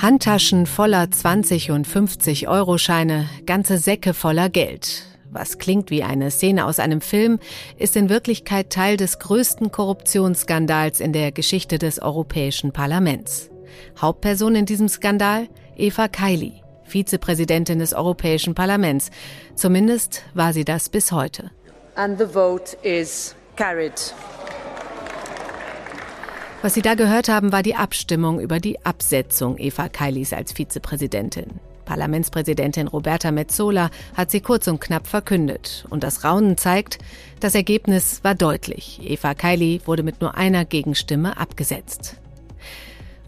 Handtaschen voller 20 und 50 Euro Scheine, ganze Säcke voller Geld. Was klingt wie eine Szene aus einem Film, ist in Wirklichkeit Teil des größten Korruptionsskandals in der Geschichte des Europäischen Parlaments. Hauptperson in diesem Skandal Eva Kaili, Vizepräsidentin des Europäischen Parlaments. Zumindest war sie das bis heute. And the vote is carried. Was Sie da gehört haben, war die Abstimmung über die Absetzung Eva Kailis als Vizepräsidentin. Parlamentspräsidentin Roberta Metzola hat sie kurz und knapp verkündet. Und das Raunen zeigt, das Ergebnis war deutlich. Eva Kaili wurde mit nur einer Gegenstimme abgesetzt.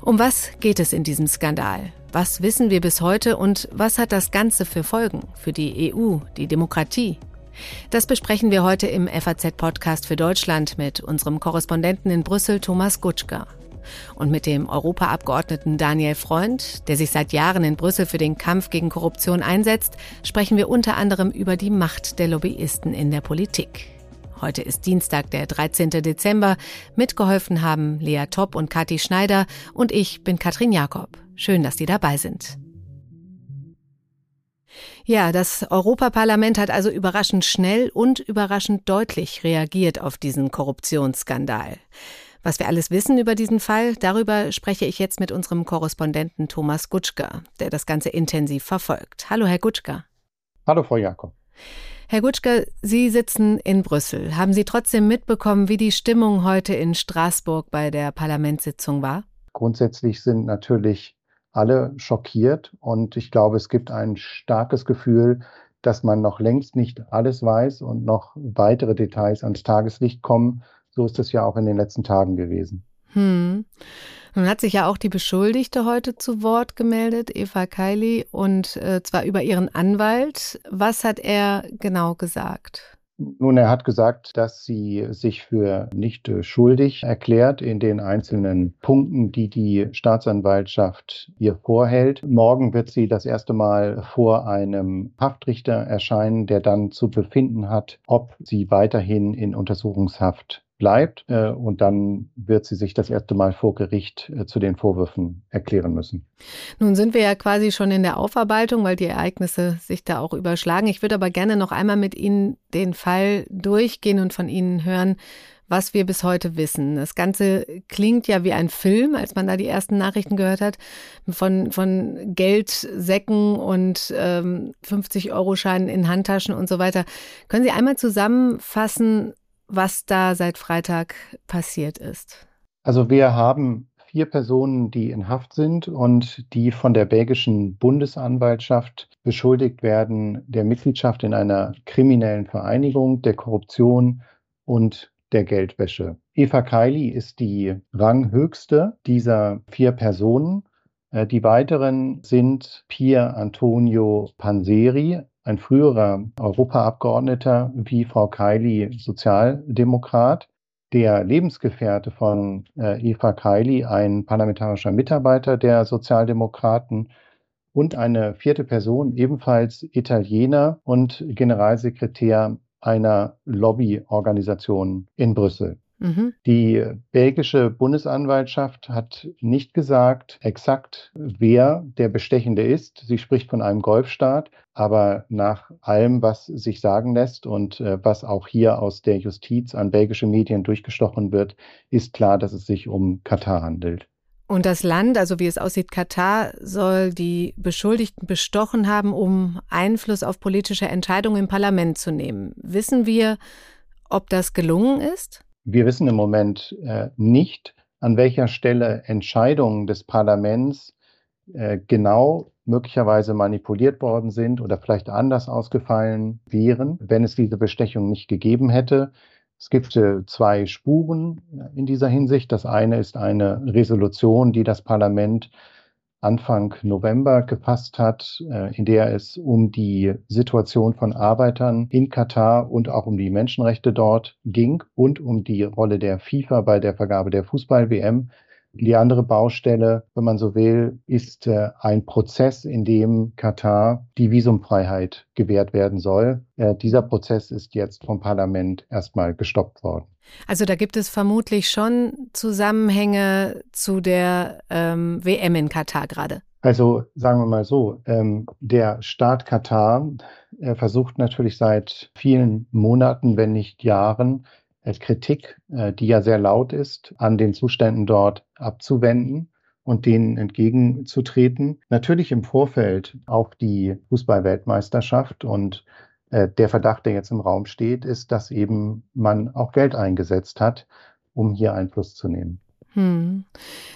Um was geht es in diesem Skandal? Was wissen wir bis heute und was hat das Ganze für Folgen für die EU, die Demokratie? Das besprechen wir heute im FAZ-Podcast für Deutschland mit unserem Korrespondenten in Brüssel, Thomas Gutschka. Und mit dem Europaabgeordneten Daniel Freund, der sich seit Jahren in Brüssel für den Kampf gegen Korruption einsetzt, sprechen wir unter anderem über die Macht der Lobbyisten in der Politik. Heute ist Dienstag, der 13. Dezember. Mitgeholfen haben Lea Topp und Kathi Schneider und ich bin Katrin Jakob. Schön, dass Sie dabei sind. Ja, das Europaparlament hat also überraschend schnell und überraschend deutlich reagiert auf diesen Korruptionsskandal. Was wir alles wissen über diesen Fall, darüber spreche ich jetzt mit unserem Korrespondenten Thomas Gutschka, der das Ganze intensiv verfolgt. Hallo, Herr Gutschka. Hallo, Frau Jakob. Herr Gutschka, Sie sitzen in Brüssel. Haben Sie trotzdem mitbekommen, wie die Stimmung heute in Straßburg bei der Parlamentssitzung war? Grundsätzlich sind natürlich alle schockiert und ich glaube, es gibt ein starkes Gefühl, dass man noch längst nicht alles weiß und noch weitere Details ans Tageslicht kommen. So ist es ja auch in den letzten Tagen gewesen. Hm. Nun hat sich ja auch die Beschuldigte heute zu Wort gemeldet, Eva Kaili, und äh, zwar über ihren Anwalt. Was hat er genau gesagt? Nun, er hat gesagt, dass sie sich für nicht äh, schuldig erklärt in den einzelnen Punkten, die die Staatsanwaltschaft ihr vorhält. Morgen wird sie das erste Mal vor einem Haftrichter erscheinen, der dann zu befinden hat, ob sie weiterhin in Untersuchungshaft bleibt. Äh, und dann wird sie sich das erste Mal vor Gericht äh, zu den Vorwürfen erklären müssen. Nun sind wir ja quasi schon in der Aufarbeitung, weil die Ereignisse sich da auch überschlagen. Ich würde aber gerne noch einmal mit Ihnen den Fall durchgehen und von Ihnen hören, was wir bis heute wissen. Das Ganze klingt ja wie ein Film, als man da die ersten Nachrichten gehört hat, von, von Geldsäcken und ähm, 50-Euro-Scheinen in Handtaschen und so weiter. Können Sie einmal zusammenfassen, was da seit Freitag passiert ist? Also wir haben vier Personen, die in Haft sind und die von der belgischen Bundesanwaltschaft beschuldigt werden der Mitgliedschaft in einer kriminellen Vereinigung, der Korruption und der Geldwäsche. Eva Kaili ist die ranghöchste dieser vier Personen. Äh, die weiteren sind Pier Antonio Panseri, ein früherer Europaabgeordneter wie Frau Kaili Sozialdemokrat, der Lebensgefährte von äh, Eva Kaili, ein parlamentarischer Mitarbeiter der Sozialdemokraten und eine vierte Person, ebenfalls Italiener und Generalsekretär einer Lobbyorganisation in Brüssel. Mhm. Die belgische Bundesanwaltschaft hat nicht gesagt exakt, wer der Bestechende ist. Sie spricht von einem Golfstaat, aber nach allem, was sich sagen lässt und äh, was auch hier aus der Justiz an belgische Medien durchgestochen wird, ist klar, dass es sich um Katar handelt. Und das Land, also wie es aussieht, Katar, soll die Beschuldigten bestochen haben, um Einfluss auf politische Entscheidungen im Parlament zu nehmen. Wissen wir, ob das gelungen ist? Wir wissen im Moment äh, nicht, an welcher Stelle Entscheidungen des Parlaments äh, genau möglicherweise manipuliert worden sind oder vielleicht anders ausgefallen wären, wenn es diese Bestechung nicht gegeben hätte. Es gibt äh, zwei Spuren in dieser Hinsicht. Das eine ist eine Resolution, die das Parlament Anfang November gefasst hat, äh, in der es um die Situation von Arbeitern in Katar und auch um die Menschenrechte dort ging und um die Rolle der FIFA bei der Vergabe der Fußball-WM. Die andere Baustelle, wenn man so will, ist äh, ein Prozess, in dem Katar die Visumfreiheit gewährt werden soll. Äh, dieser Prozess ist jetzt vom Parlament erstmal gestoppt worden. Also da gibt es vermutlich schon Zusammenhänge zu der ähm, WM in Katar gerade. Also sagen wir mal so, ähm, der Staat Katar äh, versucht natürlich seit vielen Monaten, wenn nicht Jahren, Kritik, äh, die ja sehr laut ist, an den Zuständen dort abzuwenden und denen entgegenzutreten. Natürlich im Vorfeld auf die Fußballweltmeisterschaft und äh, der Verdacht, der jetzt im Raum steht, ist, dass eben man auch Geld eingesetzt hat, um hier Einfluss zu nehmen. Hm.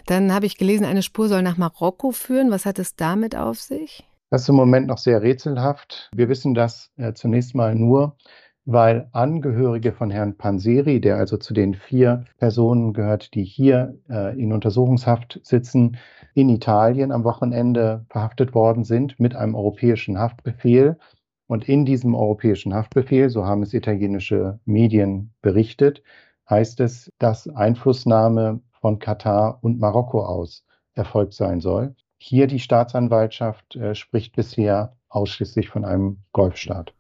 Dann habe ich gelesen, eine Spur soll nach Marokko führen. Was hat es damit auf sich? Das ist im Moment noch sehr rätselhaft. Wir wissen das äh, zunächst mal nur, weil Angehörige von Herrn Panseri, der also zu den vier Personen gehört, die hier äh, in Untersuchungshaft sitzen, in Italien am Wochenende verhaftet worden sind mit einem europäischen Haftbefehl. Und in diesem europäischen Haftbefehl, so haben es italienische Medien berichtet, heißt es, dass Einflussnahme von Katar und Marokko aus erfolgt sein soll. Hier die Staatsanwaltschaft äh, spricht bisher ausschließlich von einem Golfstaat.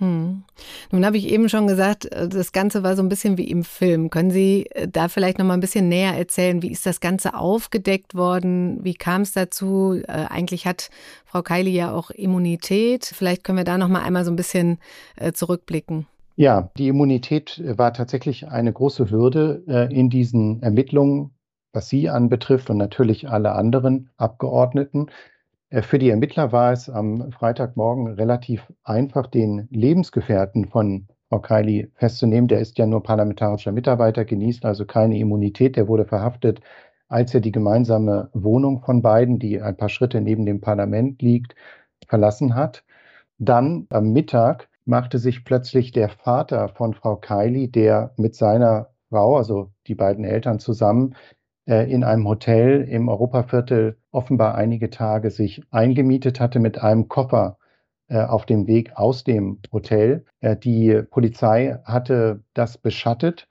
Hm. Nun habe ich eben schon gesagt, äh, das Ganze war so ein bisschen wie im Film. Können Sie äh, da vielleicht noch mal ein bisschen näher erzählen, wie ist das Ganze aufgedeckt worden? Wie kam es dazu? Äh, eigentlich hat Frau Keili ja auch Immunität. Vielleicht können wir da noch mal einmal so ein bisschen äh, zurückblicken. Ja, die Immunität war tatsächlich eine große Hürde äh, in diesen Ermittlungen, was sie anbetrifft und natürlich alle anderen Abgeordneten. Äh, für die Ermittler war es am Freitagmorgen relativ einfach, den Lebensgefährten von Frau Kaili festzunehmen. Der ist ja nur parlamentarischer Mitarbeiter, genießt also keine Immunität. Der wurde verhaftet, als er die gemeinsame Wohnung von beiden, die ein paar Schritte neben dem Parlament liegt, verlassen hat. Dann am Mittag machte sich plötzlich der Vater von Frau Kaili, der mit seiner Frau, also die beiden Eltern zusammen, in einem Hotel im Europaviertel offenbar einige Tage sich eingemietet hatte mit einem Koffer äh, auf dem Weg aus dem Hotel. Äh, die Polizei hatte das beschattet,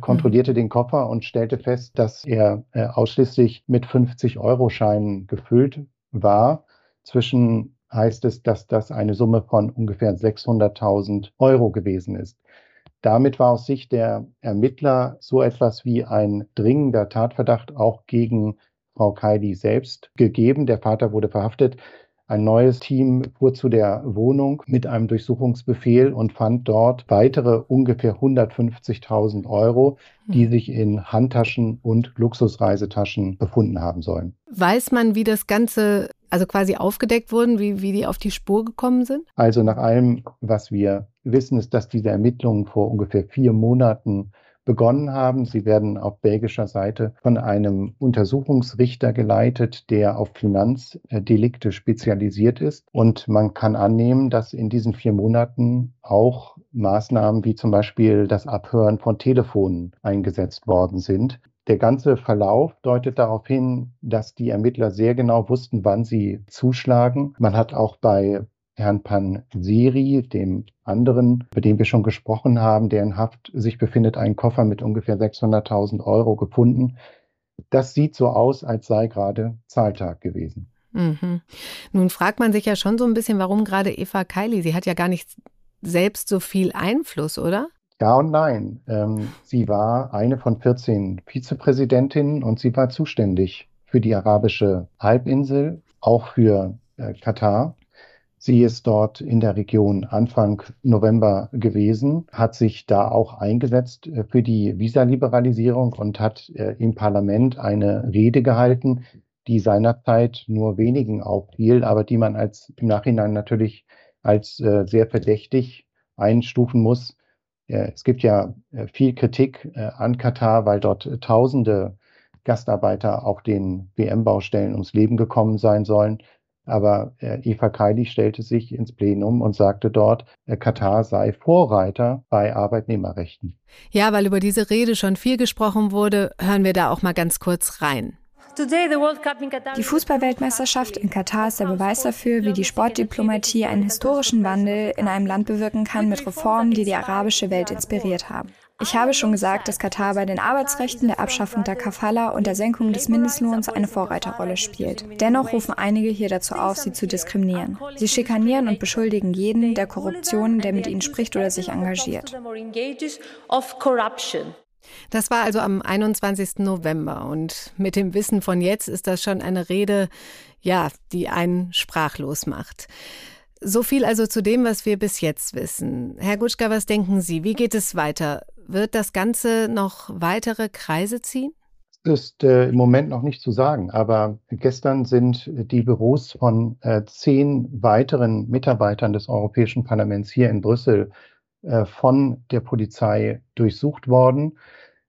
kontrollierte mhm. den Koffer und stellte fest, dass er ausschließlich mit 50-Euro-Scheinen gefüllt war. Zwischen heißt es, dass das eine Summe von ungefähr 600.000 Euro gewesen ist. Damit war aus Sicht der Ermittler so etwas wie ein dringender Tatverdacht auch gegen Frau Kaidi selbst gegeben. Der Vater wurde verhaftet. Ein neues Team fuhr zu der Wohnung mit einem Durchsuchungsbefehl und fand dort weitere ungefähr 150.000 Euro, die hm. sich in Handtaschen und Luxusreisetaschen befunden haben sollen. Weiß man, wie das Ganze also quasi aufgedeckt wurden, wie, wie die auf die Spur gekommen sind? Also nach allem, was wir wissen, ist, dass diese Ermittlungen vor ungefähr vier Monaten begonnen haben. Sie werden auf belgischer Seite von einem Untersuchungsrichter geleitet, der auf Finanzdelikte spezialisiert ist. Und man kann annehmen, dass in diesen vier Monaten auch Maßnahmen wie zum Beispiel das Abhören von Telefonen eingesetzt worden sind. Der ganze Verlauf deutet darauf hin, dass die Ermittler sehr genau wussten, wann sie zuschlagen. Man hat auch bei Herrn Panseri, dem anderen, über den wir schon gesprochen haben, der in Haft sich befindet, einen Koffer mit ungefähr 600.000 Euro gefunden. Das sieht so aus, als sei gerade Zahltag gewesen. Mhm. Nun fragt man sich ja schon so ein bisschen, warum gerade Eva Kaili? Sie hat ja gar nicht selbst so viel Einfluss, oder? Ja und nein. Ähm, sie war eine von 14 Vizepräsidentinnen und sie war zuständig für die arabische Halbinsel, auch für äh, Katar. Sie ist dort in der Region Anfang November gewesen, hat sich da auch eingesetzt äh, für die Visaliberalisierung und hat äh, im Parlament eine Rede gehalten, die seinerzeit nur wenigen auffiel, aber die man als im Nachhinein natürlich als äh, sehr verdächtig einstufen muss. Es gibt ja viel Kritik an Katar, weil dort Tausende Gastarbeiter auf den WM-Baustellen ums Leben gekommen sein sollen. Aber äh, Eva Kaili stellte sich ins Plenum und sagte dort, äh, Katar sei Vorreiter bei Arbeitnehmerrechten. Ja, weil über diese Rede schon viel gesprochen wurde, hören wir da auch mal ganz kurz rein. Die Fußballweltmeisterschaft in Katar ist der Beweis dafür, wie die Sportdiplomatie einen historischen Wandel in einem Land bewirken kann mit Reformen, die die arabische Welt inspiriert haben. Ich habe schon gesagt, dass Katar bei den Arbeitsrechten, der Abschaffung der Kafala und der Senkung des Mindestlohns eine Vorreiterrolle spielt. Dennoch rufen einige hier dazu auf, sie zu diskriminieren. Sie schikanieren und beschuldigen jeden der Korruption, der mit ihnen spricht oder sich engagiert. Das war also am 21. November und mit dem Wissen von jetzt ist das schon eine Rede, ja, die einen sprachlos macht. So viel also zu dem, was wir bis jetzt wissen. Herr Gutschka, was denken Sie? Wie geht es weiter? Wird das Ganze noch weitere Kreise ziehen? Das ist äh, im Moment noch nicht zu sagen, aber gestern sind die Büros von äh, zehn weiteren Mitarbeitern des Europäischen Parlaments hier in Brüssel äh, von der Polizei durchsucht worden.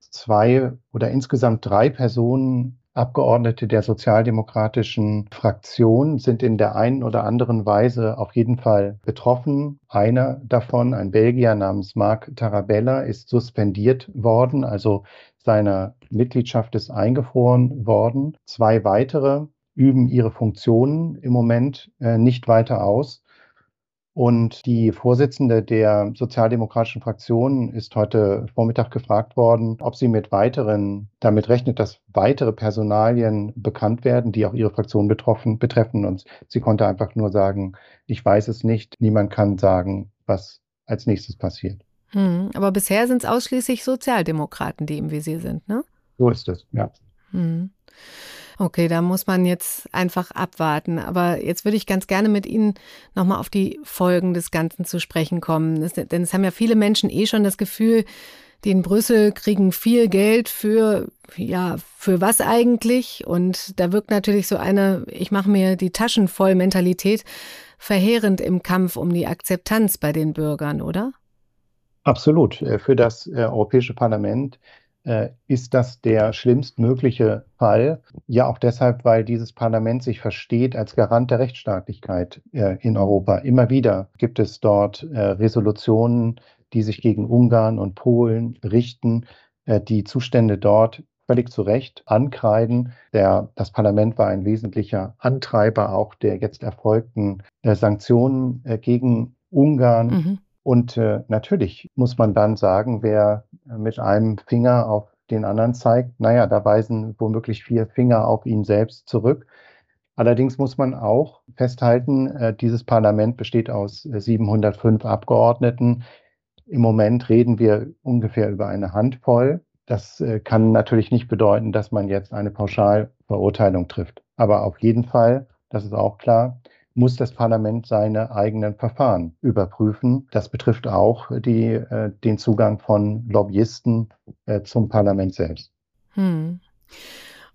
Zwei oder insgesamt drei Personen Abgeordnete der sozialdemokratischen Fraktion sind in der einen oder anderen Weise auf jeden Fall betroffen. Einer davon, ein Belgier namens Marc Tarabella, ist suspendiert worden, also seine Mitgliedschaft ist eingefroren worden. Zwei weitere üben ihre Funktionen im Moment äh, nicht weiter aus. Und die Vorsitzende der sozialdemokratischen Fraktion ist heute Vormittag gefragt worden, ob sie mit weiteren, damit rechnet, dass weitere Personalien bekannt werden, die auch ihre Fraktion betroffen, betreffen. Und sie konnte einfach nur sagen, ich weiß es nicht. Niemand kann sagen, was als nächstes passiert. Hm, aber bisher sind es ausschließlich Sozialdemokraten, die im Visier sind, ne? So ist es, ja. Hm. Okay, da muss man jetzt einfach abwarten. Aber jetzt würde ich ganz gerne mit Ihnen nochmal auf die Folgen des Ganzen zu sprechen kommen. Das, denn es haben ja viele Menschen eh schon das Gefühl, die in Brüssel kriegen viel Geld für, ja, für was eigentlich? Und da wirkt natürlich so eine, ich mache mir die Taschen voll Mentalität verheerend im Kampf um die Akzeptanz bei den Bürgern, oder? Absolut. Äh, für das äh, Europäische Parlament ist das der schlimmstmögliche Fall. Ja, auch deshalb, weil dieses Parlament sich versteht als Garant der Rechtsstaatlichkeit äh, in Europa. Immer wieder gibt es dort äh, Resolutionen, die sich gegen Ungarn und Polen richten, die Zustände dort völlig zu Recht ankreiden. Der, das Parlament war ein wesentlicher Antreiber auch der jetzt erfolgten Sanktionen gegen Ungarn. Mhm. Und äh, natürlich muss man dann sagen, wer mit einem Finger auf den anderen zeigt, naja, da weisen womöglich vier Finger auf ihn selbst zurück. Allerdings muss man auch festhalten, äh, dieses Parlament besteht aus 705 äh, Abgeordneten. Im Moment reden wir ungefähr über eine Handvoll. Das äh, kann natürlich nicht bedeuten, dass man jetzt eine Pauschalverurteilung trifft. Aber auf jeden Fall, das ist auch klar, muss das Parlament seine eigenen Verfahren überprüfen. Das betrifft auch die, äh, den Zugang von Lobbyisten äh, zum Parlament selbst. Hm.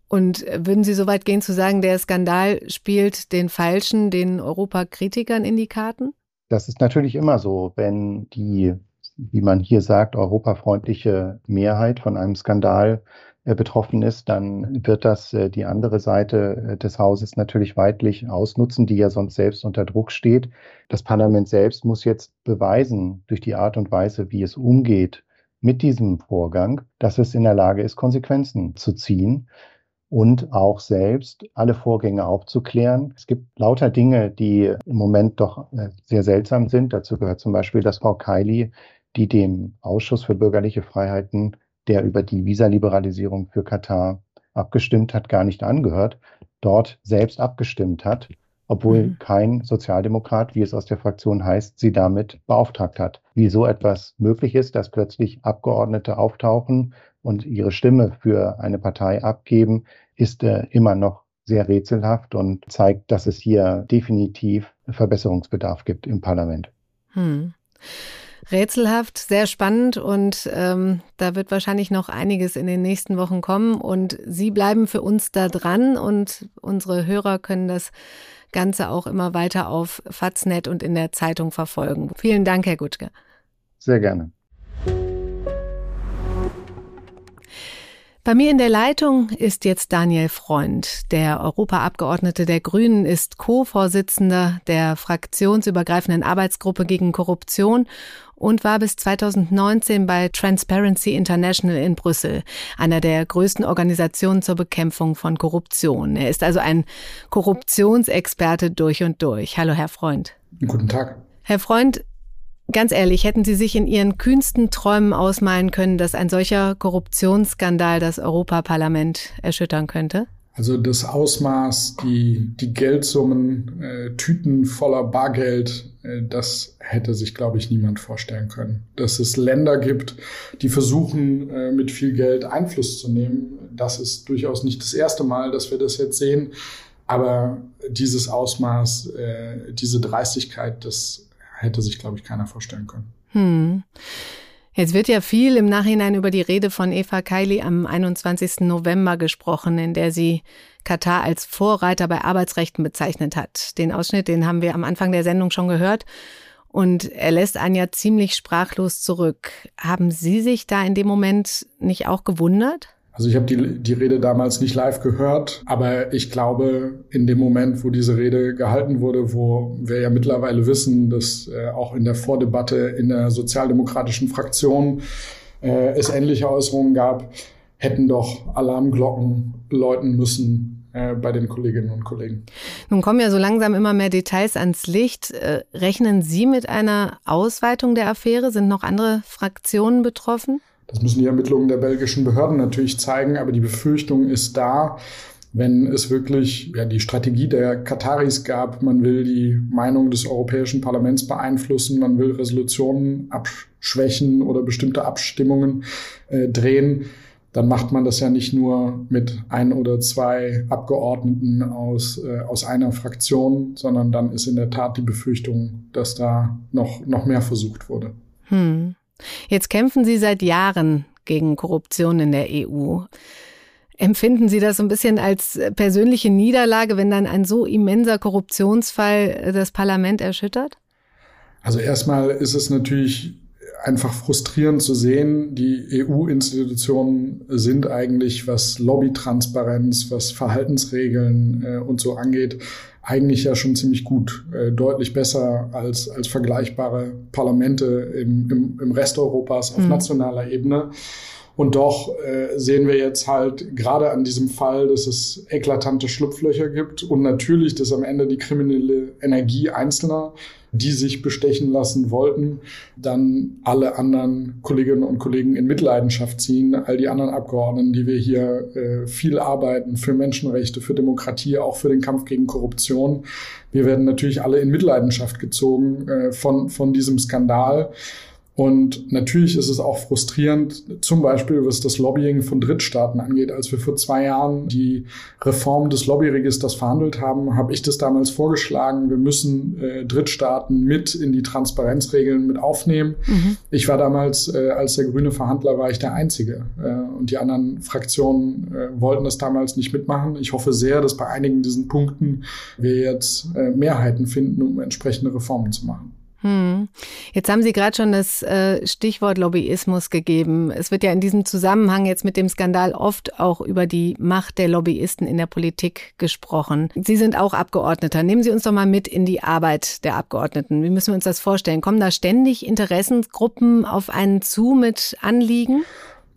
Und würden Sie so weit gehen zu sagen, der Skandal spielt den Falschen, den Europakritikern in die Karten? Das ist natürlich immer so, wenn die, wie man hier sagt, europafreundliche Mehrheit von einem Skandal äh, betroffen ist, dann wird das äh, die andere Seite äh, des Hauses natürlich weitlich ausnutzen, die ja sonst selbst unter Druck steht. Das Parlament selbst muss jetzt beweisen, durch die Art und Weise, wie es umgeht mit diesem Vorgang, dass es in der Lage ist, Konsequenzen zu ziehen und auch selbst alle Vorgänge aufzuklären. Es gibt lauter Dinge, die im Moment doch sehr seltsam sind. Dazu gehört zum Beispiel, dass Frau Kiley, die dem Ausschuss für bürgerliche Freiheiten der über die Visaliberalisierung für Katar abgestimmt hat, gar nicht angehört, dort selbst abgestimmt hat, obwohl mhm. kein Sozialdemokrat, wie es aus der Fraktion heißt, sie damit beauftragt hat. Wie so etwas möglich ist, dass plötzlich Abgeordnete auftauchen und ihre Stimme für eine Partei abgeben, ist äh, immer noch sehr rätselhaft und zeigt, dass es hier definitiv Verbesserungsbedarf gibt im Parlament. Hm rätselhaft, sehr spannend und ähm, da wird wahrscheinlich noch einiges in den nächsten Wochen kommen und Sie bleiben für uns da dran und unsere Hörer können das Ganze auch immer weiter auf Faznet und in der Zeitung verfolgen. Vielen Dank, Herr Gutschke. Sehr gerne. Bei mir in der Leitung ist jetzt Daniel Freund. Der Europaabgeordnete der Grünen ist Co-Vorsitzender der fraktionsübergreifenden Arbeitsgruppe gegen Korruption und war bis 2019 bei Transparency International in Brüssel, einer der größten Organisationen zur Bekämpfung von Korruption. Er ist also ein Korruptionsexperte durch und durch. Hallo, Herr Freund. Guten Tag. Herr Freund, Ganz ehrlich, hätten Sie sich in Ihren kühnsten Träumen ausmalen können, dass ein solcher Korruptionsskandal das Europaparlament erschüttern könnte? Also das Ausmaß, die, die Geldsummen, äh, Tüten voller Bargeld, äh, das hätte sich, glaube ich, niemand vorstellen können. Dass es Länder gibt, die versuchen, äh, mit viel Geld Einfluss zu nehmen, das ist durchaus nicht das erste Mal, dass wir das jetzt sehen. Aber dieses Ausmaß, äh, diese Dreistigkeit, das hätte sich, glaube ich, keiner vorstellen können. Hm. Jetzt wird ja viel im Nachhinein über die Rede von Eva Kaili am 21. November gesprochen, in der sie Katar als Vorreiter bei Arbeitsrechten bezeichnet hat. Den Ausschnitt, den haben wir am Anfang der Sendung schon gehört. Und er lässt einen ja ziemlich sprachlos zurück. Haben Sie sich da in dem Moment nicht auch gewundert? Also ich habe die, die Rede damals nicht live gehört, aber ich glaube, in dem Moment, wo diese Rede gehalten wurde, wo wir ja mittlerweile wissen, dass äh, auch in der Vordebatte in der sozialdemokratischen Fraktion äh, es ähnliche Äußerungen gab, hätten doch Alarmglocken läuten müssen äh, bei den Kolleginnen und Kollegen. Nun kommen ja so langsam immer mehr Details ans Licht. Äh, rechnen Sie mit einer Ausweitung der Affäre? Sind noch andere Fraktionen betroffen? Das müssen die Ermittlungen der belgischen Behörden natürlich zeigen, aber die Befürchtung ist da, wenn es wirklich ja, die Strategie der Kataris gab, man will die Meinung des Europäischen Parlaments beeinflussen, man will Resolutionen abschwächen oder bestimmte Abstimmungen äh, drehen, dann macht man das ja nicht nur mit ein oder zwei Abgeordneten aus, äh, aus einer Fraktion, sondern dann ist in der Tat die Befürchtung, dass da noch, noch mehr versucht wurde. Hm. Jetzt kämpfen Sie seit Jahren gegen Korruption in der EU. Empfinden Sie das so ein bisschen als persönliche Niederlage, wenn dann ein so immenser Korruptionsfall das Parlament erschüttert? Also erstmal ist es natürlich einfach frustrierend zu sehen, die EU-Institutionen sind eigentlich, was Lobbytransparenz, was Verhaltensregeln äh, und so angeht, eigentlich ja schon ziemlich gut, äh, deutlich besser als, als vergleichbare Parlamente im, im, im Rest Europas auf mhm. nationaler Ebene. Und doch äh, sehen wir jetzt halt gerade an diesem Fall, dass es eklatante Schlupflöcher gibt und natürlich, dass am Ende die kriminelle Energie Einzelner die sich bestechen lassen wollten, dann alle anderen Kolleginnen und Kollegen in Mitleidenschaft ziehen, all die anderen Abgeordneten, die wir hier äh, viel arbeiten für Menschenrechte, für Demokratie, auch für den Kampf gegen Korruption. Wir werden natürlich alle in Mitleidenschaft gezogen äh, von, von diesem Skandal. Und natürlich ist es auch frustrierend, zum Beispiel was das Lobbying von Drittstaaten angeht. Als wir vor zwei Jahren die Reform des Lobbyregisters verhandelt haben, habe ich das damals vorgeschlagen, wir müssen äh, Drittstaaten mit in die Transparenzregeln mit aufnehmen. Mhm. Ich war damals, äh, als der grüne Verhandler, war ich der Einzige. Äh, und die anderen Fraktionen äh, wollten das damals nicht mitmachen. Ich hoffe sehr, dass bei einigen diesen Punkten wir jetzt äh, Mehrheiten finden, um entsprechende Reformen zu machen. Hm. Jetzt haben Sie gerade schon das äh, Stichwort Lobbyismus gegeben. Es wird ja in diesem Zusammenhang jetzt mit dem Skandal oft auch über die Macht der Lobbyisten in der Politik gesprochen. Sie sind auch Abgeordneter. Nehmen Sie uns doch mal mit in die Arbeit der Abgeordneten. Wie müssen wir uns das vorstellen? Kommen da ständig Interessensgruppen auf einen zu mit Anliegen?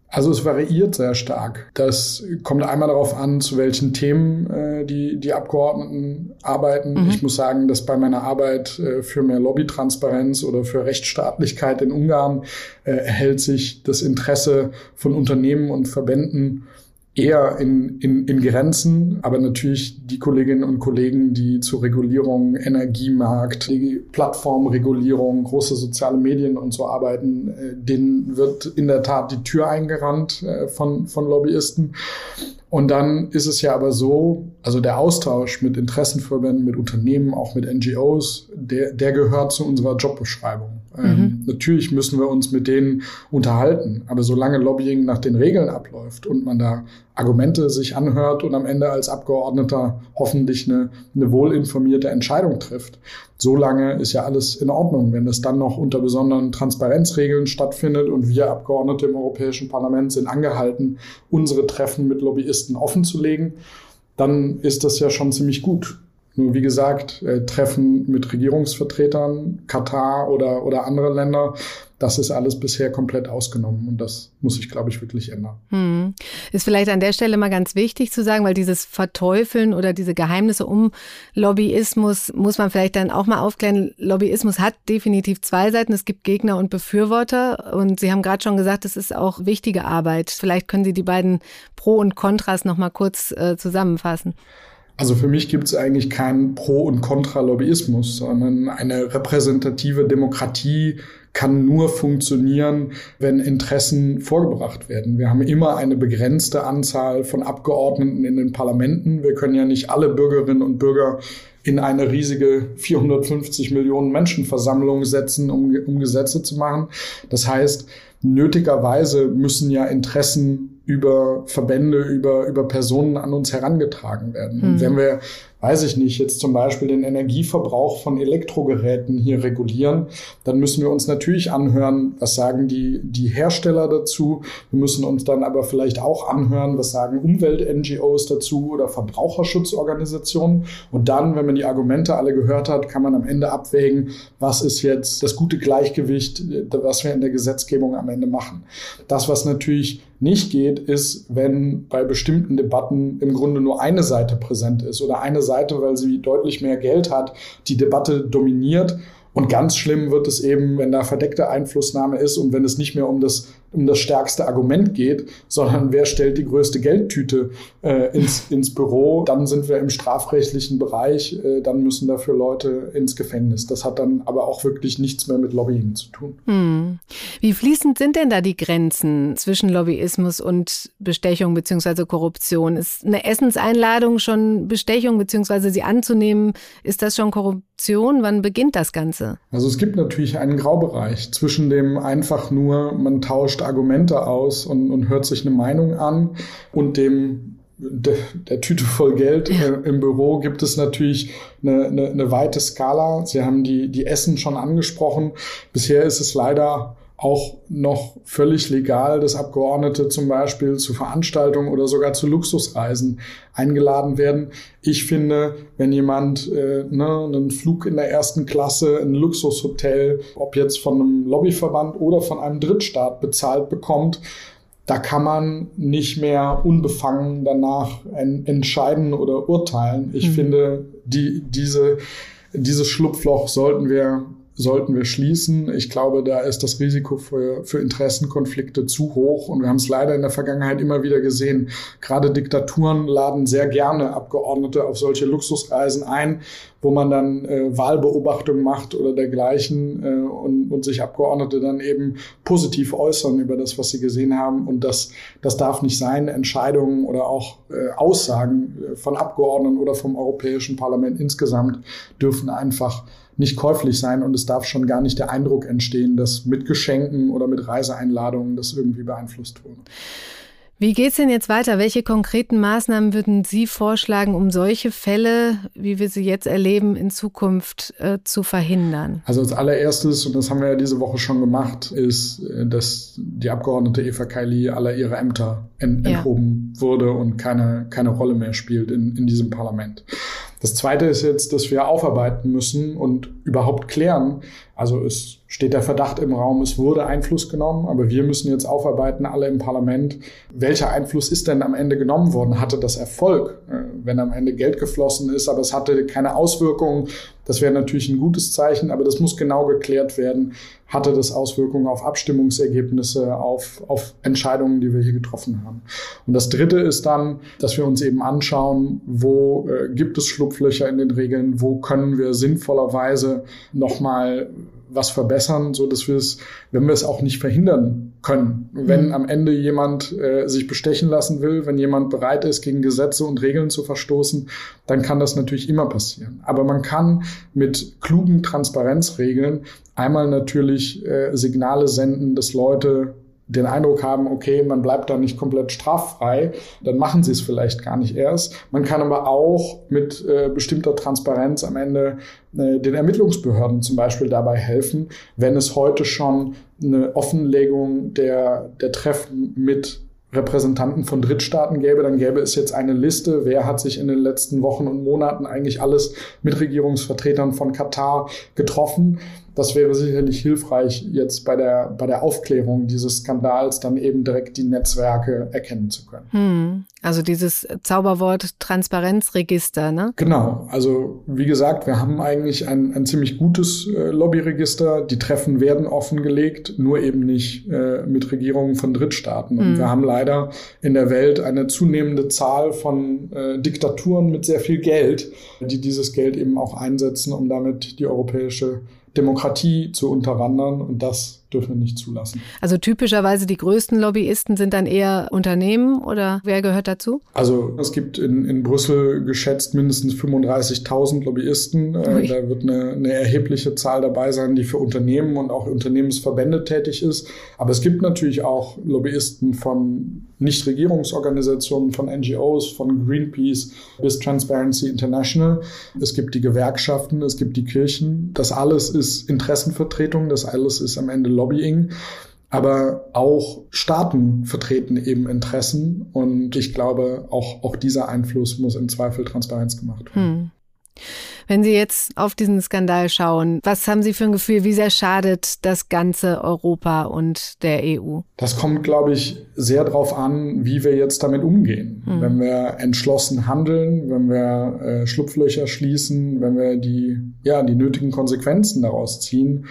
Also es variiert sehr stark. Das kommt einmal darauf an, zu welchen Themen äh, die, die Abgeordneten arbeiten. Mhm. Ich muss sagen, dass bei meiner Arbeit äh, für mehr Lobbytransparenz oder für Rechtsstaatlichkeit in Ungarn äh, hält sich das Interesse von Unternehmen und Verbänden eher in, in, in Grenzen, aber natürlich die Kolleginnen und Kollegen, die zur Regulierung Energiemarkt, Plattformregulierung, große soziale Medien und so arbeiten, äh, denen wird in der Tat die Tür eingerannt äh, von, von Lobbyisten. Und dann ist es ja aber so, also der Austausch mit Interessenverbänden, mit Unternehmen, auch mit NGOs, der, der gehört zu unserer Jobbeschreibung. Ähm, mhm. Natürlich müssen wir uns mit denen unterhalten, aber solange Lobbying nach den Regeln abläuft und man da Argumente sich anhört und am Ende als Abgeordneter hoffentlich eine, eine wohlinformierte Entscheidung trifft, solange ist ja alles in Ordnung. Wenn das dann noch unter besonderen Transparenzregeln stattfindet und wir Abgeordnete im Europäischen Parlament sind angehalten, unsere Treffen mit Lobbyisten offenzulegen, dann ist das ja schon ziemlich gut. Nur wie gesagt, äh, Treffen mit Regierungsvertretern, Katar oder, oder andere Länder, das ist alles bisher komplett ausgenommen und das muss sich, glaube ich, wirklich ändern. Hm. Ist vielleicht an der Stelle mal ganz wichtig zu sagen, weil dieses Verteufeln oder diese Geheimnisse um Lobbyismus muss man vielleicht dann auch mal aufklären. Lobbyismus hat definitiv zwei Seiten. Es gibt Gegner und Befürworter und Sie haben gerade schon gesagt, es ist auch wichtige Arbeit. Vielleicht können Sie die beiden Pro und Kontras noch mal kurz äh, zusammenfassen. Also für mich gibt es eigentlich keinen Pro- und Kontra-Lobbyismus, sondern eine repräsentative Demokratie kann nur funktionieren, wenn Interessen vorgebracht werden. Wir haben immer eine begrenzte Anzahl von Abgeordneten in den Parlamenten. Wir können ja nicht alle Bürgerinnen und Bürger in eine riesige 450 Millionen Menschenversammlung setzen, um, um Gesetze zu machen. Das heißt, nötigerweise müssen ja Interessen über Verbände, über, über Personen an uns herangetragen werden. Mhm. Und wenn wir weiß ich nicht, jetzt zum Beispiel den Energieverbrauch von Elektrogeräten hier regulieren, dann müssen wir uns natürlich anhören, was sagen die, die Hersteller dazu. Wir müssen uns dann aber vielleicht auch anhören, was sagen Umwelt-NGOs dazu oder Verbraucherschutzorganisationen. Und dann, wenn man die Argumente alle gehört hat, kann man am Ende abwägen, was ist jetzt das gute Gleichgewicht, was wir in der Gesetzgebung am Ende machen. Das, was natürlich nicht geht, ist, wenn bei bestimmten Debatten im Grunde nur eine Seite präsent ist oder eine Seite, weil sie deutlich mehr Geld hat, die Debatte dominiert. Und ganz schlimm wird es eben, wenn da verdeckte Einflussnahme ist und wenn es nicht mehr um das um das stärkste Argument geht, sondern wer stellt die größte Geldtüte äh, ins, ins Büro, dann sind wir im strafrechtlichen Bereich, äh, dann müssen dafür Leute ins Gefängnis. Das hat dann aber auch wirklich nichts mehr mit Lobbying zu tun. Hm. Wie fließend sind denn da die Grenzen zwischen Lobbyismus und Bestechung bzw. Korruption? Ist eine Essenseinladung schon Bestechung bzw. sie anzunehmen, ist das schon Korruption? Wann beginnt das Ganze? Also es gibt natürlich einen Graubereich zwischen dem einfach nur, man tauscht Argumente aus und, und hört sich eine Meinung an und dem der, der Tüte voll Geld äh, im Büro gibt es natürlich eine, eine, eine weite Skala. Sie haben die, die Essen schon angesprochen. Bisher ist es leider auch noch völlig legal, dass Abgeordnete zum Beispiel zu Veranstaltungen oder sogar zu Luxusreisen eingeladen werden. Ich finde, wenn jemand äh, ne, einen Flug in der ersten Klasse, ein Luxushotel, ob jetzt von einem Lobbyverband oder von einem Drittstaat bezahlt bekommt, da kann man nicht mehr unbefangen danach entscheiden oder urteilen. Ich mhm. finde, die, diese, dieses Schlupfloch sollten wir sollten wir schließen. Ich glaube, da ist das Risiko für, für Interessenkonflikte zu hoch und wir haben es leider in der Vergangenheit immer wieder gesehen. Gerade Diktaturen laden sehr gerne Abgeordnete auf solche Luxusreisen ein, wo man dann äh, Wahlbeobachtung macht oder dergleichen äh, und, und sich Abgeordnete dann eben positiv äußern über das, was sie gesehen haben. Und das, das darf nicht sein. Entscheidungen oder auch äh, Aussagen von Abgeordneten oder vom Europäischen Parlament insgesamt dürfen einfach nicht käuflich sein und es darf schon gar nicht der Eindruck entstehen, dass mit Geschenken oder mit Reiseeinladungen das irgendwie beeinflusst wurde. Wie geht's denn jetzt weiter? Welche konkreten Maßnahmen würden Sie vorschlagen, um solche Fälle, wie wir sie jetzt erleben, in Zukunft äh, zu verhindern? Also als allererstes, und das haben wir ja diese Woche schon gemacht, ist, äh, dass die Abgeordnete Eva Kaili aller ihre Ämter ja. enthoben wurde und keine, keine Rolle mehr spielt in, in diesem Parlament. Das Zweite ist jetzt, dass wir aufarbeiten müssen und überhaupt klären. Also es steht der Verdacht im Raum, es wurde Einfluss genommen, aber wir müssen jetzt aufarbeiten, alle im Parlament, welcher Einfluss ist denn am Ende genommen worden? Hatte das Erfolg, äh, wenn am Ende Geld geflossen ist, aber es hatte keine Auswirkungen? Das wäre natürlich ein gutes Zeichen, aber das muss genau geklärt werden. Hatte das Auswirkungen auf Abstimmungsergebnisse, auf, auf Entscheidungen, die wir hier getroffen haben? Und das Dritte ist dann, dass wir uns eben anschauen, wo äh, gibt es Schlupflöcher in den Regeln, wo können wir sinnvollerweise nochmal was verbessern, so dass wir es, wenn wir es auch nicht verhindern können, wenn mhm. am Ende jemand äh, sich bestechen lassen will, wenn jemand bereit ist, gegen Gesetze und Regeln zu verstoßen, dann kann das natürlich immer passieren. Aber man kann mit klugen Transparenzregeln einmal natürlich äh, Signale senden, dass Leute den Eindruck haben, okay, man bleibt da nicht komplett straffrei, dann machen sie es vielleicht gar nicht erst. Man kann aber auch mit äh, bestimmter Transparenz am Ende äh, den Ermittlungsbehörden zum Beispiel dabei helfen, wenn es heute schon eine Offenlegung der, der Treffen mit Repräsentanten von Drittstaaten gäbe, dann gäbe es jetzt eine Liste, wer hat sich in den letzten Wochen und Monaten eigentlich alles mit Regierungsvertretern von Katar getroffen Das wäre sicherlich hilfreich, jetzt bei der, bei der Aufklärung dieses Skandals dann eben direkt die Netzwerke erkennen zu können. Hm. Also dieses Zauberwort Transparenzregister, ne? Genau. Also wie gesagt, wir haben eigentlich ein, ein ziemlich gutes äh, Lobbyregister. Die Treffen werden offengelegt, nur eben nicht äh, mit Regierungen von Drittstaaten. Und hm. wir haben leider in der Welt eine zunehmende Zahl von äh, Diktaturen mit sehr viel Geld, die dieses Geld eben auch einsetzen, um damit die europäische Demokratie zu unterwandern. Und das dürfen wir nicht zulassen. Also typischerweise die größten Lobbyisten sind dann eher Unternehmen oder wer gehört dazu? Also es gibt in, in Brüssel geschätzt mindestens 35.000 Lobbyisten. Äh, da wird eine, eine erhebliche Zahl dabei sein, die für Unternehmen und auch Unternehmensverbände tätig ist. Aber es gibt natürlich auch Lobbyisten von Nichtregierungsorganisationen, von NGOs, von Greenpeace bis Transparency International. Es gibt die Gewerkschaften, es gibt die Kirchen. Das alles ist Interessenvertretung, das alles ist am Ende Lobbying. Aber auch Staaten vertreten eben Interessen und ich glaube, auch, auch dieser Einfluss muss im Zweifel Transparenz gemacht werden. Hm. Wenn Sie jetzt auf diesen Skandal schauen, was haben Sie für ein Gefühl, wie sehr schadet das ganze Europa und der EU? Das kommt, glaube ich, sehr darauf an, wie wir jetzt damit umgehen. Hm. Wenn wir entschlossen handeln, wenn wir äh, Schlupflöcher schließen, wenn wir die, ja, die nötigen Konsequenzen daraus ziehen,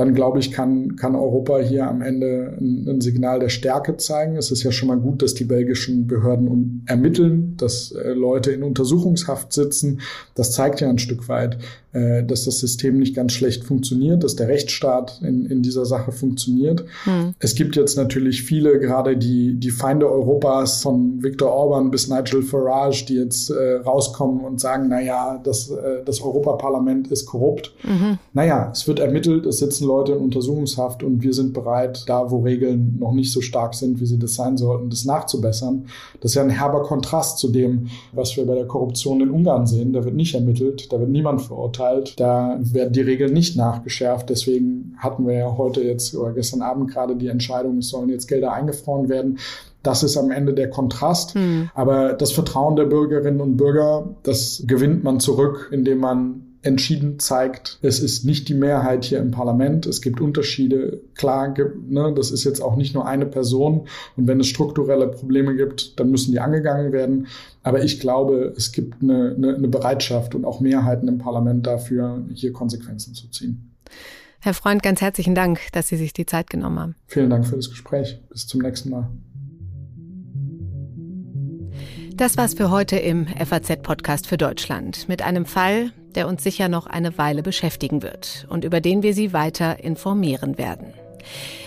dann glaube ich, kann, kann Europa hier am Ende ein, ein, Signal der Stärke zeigen. Es ist ja schon mal gut, dass die belgischen Behörden ermitteln, dass äh, Leute in Untersuchungshaft sitzen. Das zeigt ja ein Stück weit, dass das System nicht ganz schlecht funktioniert, dass der Rechtsstaat in, in dieser Sache funktioniert. Hm. Es gibt jetzt natürlich viele, gerade die, die Feinde Europas von Viktor Orban bis Nigel Farage, die jetzt äh, rauskommen und sagen, na ja, das, äh, das Europaparlament ist korrupt. Mhm. Naja, es wird ermittelt, es sitzen Leute in Untersuchungshaft und wir sind bereit, da wo Regeln noch nicht so stark sind, wie sie das sein sollten, das nachzubessern. Das ist ja ein herber Kontrast zu dem, was wir bei der Korruption in Ungarn sehen. Da wird nicht ermittelt, da wird niemand verurteilt verurteilt. Da werden die Regeln nicht nachgeschärft. Deswegen hatten wir ja heute jetzt oder gestern Abend gerade die Entscheidung, es sollen jetzt Gelder eingefroren werden. Das ist am Ende der Kontrast. Hm. Aber das Vertrauen der Bürgerinnen und Bürger, das gewinnt man zurück, indem man entschieden zeigt, es ist nicht die Mehrheit hier im Parlament, es gibt Unterschiede, klar, ne, das ist jetzt auch nicht nur eine Person und wenn es strukturelle Probleme gibt, dann müssen die angegangen werden. Aber ich glaube, es gibt eine, eine, eine Bereitschaft und auch Mehrheiten im Parlament dafür, hier Konsequenzen zu ziehen. Herr Freund, ganz herzlichen Dank, dass Sie sich die Zeit genommen haben. Vielen Dank für das Gespräch. Bis zum nächsten Mal. Das war's für heute im FAZ-Podcast für Deutschland mit einem Fall, der uns sicher noch eine Weile beschäftigen wird und über den wir Sie weiter informieren werden.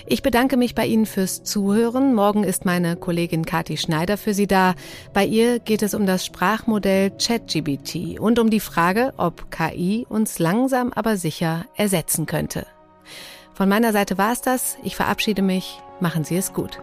Ich bedanke mich bei Ihnen fürs Zuhören. Morgen ist meine Kollegin Kati Schneider für Sie da. Bei ihr geht es um das Sprachmodell ChatGBT und um die Frage, ob KI uns langsam aber sicher ersetzen könnte. Von meiner Seite war es das. Ich verabschiede mich. Machen Sie es gut.